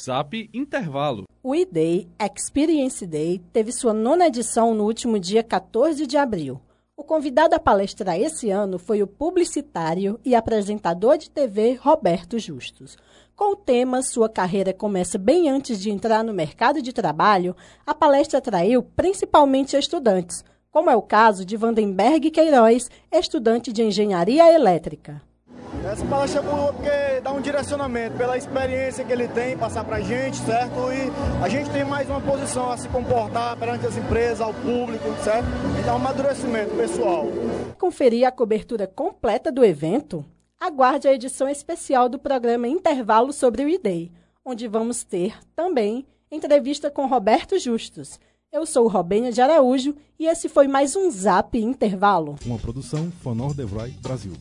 Zap Intervalo. O E-Day Experience Day teve sua nona edição no último dia 14 de abril. O convidado a palestrar esse ano foi o publicitário e apresentador de TV Roberto Justus. Com o tema Sua carreira começa bem antes de entrar no mercado de trabalho, a palestra atraiu principalmente estudantes, como é o caso de Vandenberg Queiroz, estudante de engenharia elétrica. Essa palestra é boa porque dá um direcionamento pela experiência que ele tem, passar para a gente, certo? E a gente tem mais uma posição a se comportar perante as empresas, ao público, certo? E dá um amadurecimento pessoal. Conferir a cobertura completa do evento? Aguarde a edição especial do programa Intervalo sobre o IDEI, onde vamos ter também entrevista com Roberto Justus. Eu sou Robênia de Araújo e esse foi mais um Zap Intervalo. Uma produção Fonor Devroy Brasil.